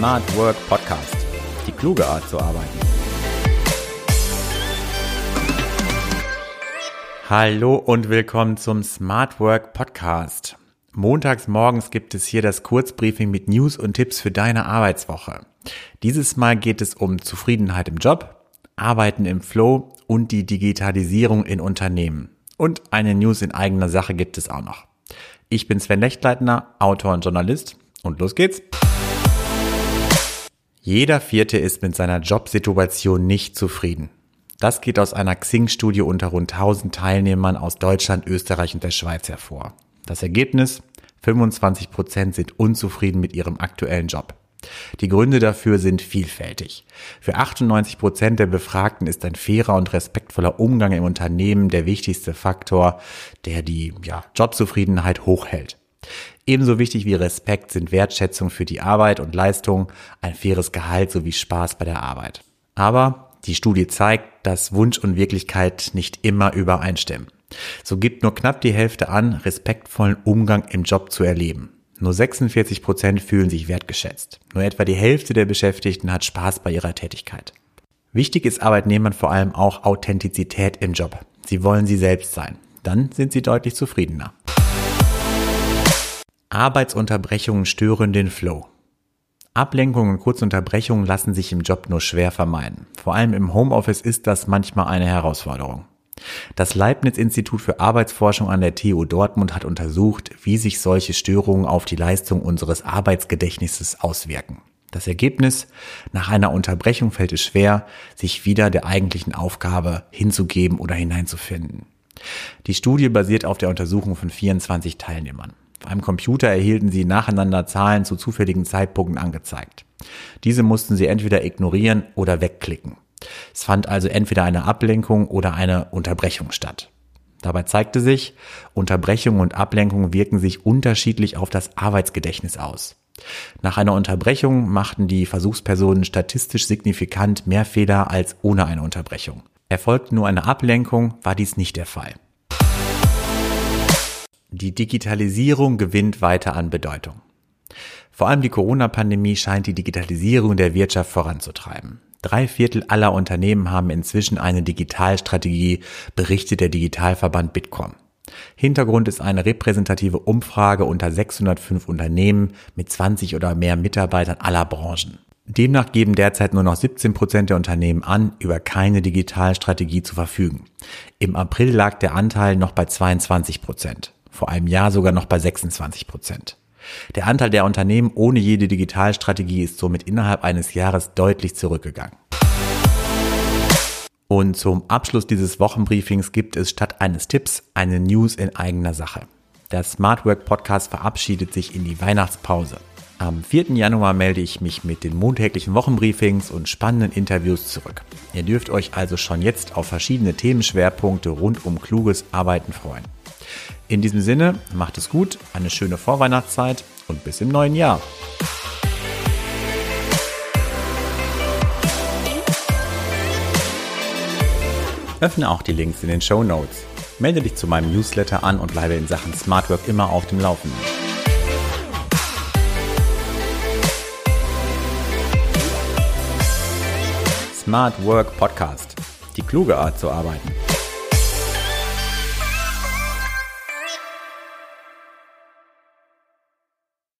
Smart Work Podcast. Die kluge Art zu arbeiten. Hallo und willkommen zum Smart Work Podcast. Montags morgens gibt es hier das Kurzbriefing mit News und Tipps für deine Arbeitswoche. Dieses Mal geht es um Zufriedenheit im Job, Arbeiten im Flow und die Digitalisierung in Unternehmen. Und eine News in eigener Sache gibt es auch noch. Ich bin Sven Lechtleitner, Autor und Journalist und los geht's. Jeder Vierte ist mit seiner Jobsituation nicht zufrieden. Das geht aus einer Xing-Studie unter rund 1000 Teilnehmern aus Deutschland, Österreich und der Schweiz hervor. Das Ergebnis? 25 Prozent sind unzufrieden mit ihrem aktuellen Job. Die Gründe dafür sind vielfältig. Für 98 Prozent der Befragten ist ein fairer und respektvoller Umgang im Unternehmen der wichtigste Faktor, der die ja, Jobzufriedenheit hochhält. Ebenso wichtig wie Respekt sind Wertschätzung für die Arbeit und Leistung, ein faires Gehalt sowie Spaß bei der Arbeit. Aber die Studie zeigt, dass Wunsch und Wirklichkeit nicht immer übereinstimmen. So gibt nur knapp die Hälfte an, respektvollen Umgang im Job zu erleben. Nur 46 Prozent fühlen sich wertgeschätzt. Nur etwa die Hälfte der Beschäftigten hat Spaß bei ihrer Tätigkeit. Wichtig ist Arbeitnehmern vor allem auch Authentizität im Job. Sie wollen sie selbst sein. Dann sind sie deutlich zufriedener. Arbeitsunterbrechungen stören den Flow. Ablenkungen und kurze Unterbrechungen lassen sich im Job nur schwer vermeiden. Vor allem im Homeoffice ist das manchmal eine Herausforderung. Das Leibniz-Institut für Arbeitsforschung an der TU Dortmund hat untersucht, wie sich solche Störungen auf die Leistung unseres Arbeitsgedächtnisses auswirken. Das Ergebnis, nach einer Unterbrechung fällt es schwer, sich wieder der eigentlichen Aufgabe hinzugeben oder hineinzufinden. Die Studie basiert auf der Untersuchung von 24 Teilnehmern. Einem Computer erhielten sie nacheinander Zahlen zu zufälligen Zeitpunkten angezeigt. Diese mussten sie entweder ignorieren oder wegklicken. Es fand also entweder eine Ablenkung oder eine Unterbrechung statt. Dabei zeigte sich, Unterbrechung und Ablenkung wirken sich unterschiedlich auf das Arbeitsgedächtnis aus. Nach einer Unterbrechung machten die Versuchspersonen statistisch signifikant mehr Fehler als ohne eine Unterbrechung. Erfolgte nur eine Ablenkung, war dies nicht der Fall. Die Digitalisierung gewinnt weiter an Bedeutung. Vor allem die Corona-Pandemie scheint die Digitalisierung der Wirtschaft voranzutreiben. Drei Viertel aller Unternehmen haben inzwischen eine Digitalstrategie, berichtet der Digitalverband Bitkom. Hintergrund ist eine repräsentative Umfrage unter 605 Unternehmen mit 20 oder mehr Mitarbeitern aller Branchen. Demnach geben derzeit nur noch 17 Prozent der Unternehmen an, über keine Digitalstrategie zu verfügen. Im April lag der Anteil noch bei 22 Prozent vor einem Jahr sogar noch bei 26 Prozent. Der Anteil der Unternehmen ohne jede Digitalstrategie ist somit innerhalb eines Jahres deutlich zurückgegangen. Und zum Abschluss dieses Wochenbriefings gibt es statt eines Tipps eine News in eigener Sache. Der Smart Work Podcast verabschiedet sich in die Weihnachtspause. Am 4. Januar melde ich mich mit den montäglichen Wochenbriefings und spannenden Interviews zurück. Ihr dürft euch also schon jetzt auf verschiedene Themenschwerpunkte rund um kluges Arbeiten freuen. In diesem Sinne, macht es gut, eine schöne Vorweihnachtszeit und bis im neuen Jahr. Öffne auch die Links in den Show Notes. Melde dich zu meinem Newsletter an und bleibe in Sachen Smart Work immer auf dem Laufenden. Smart Work Podcast. Die kluge Art zu arbeiten.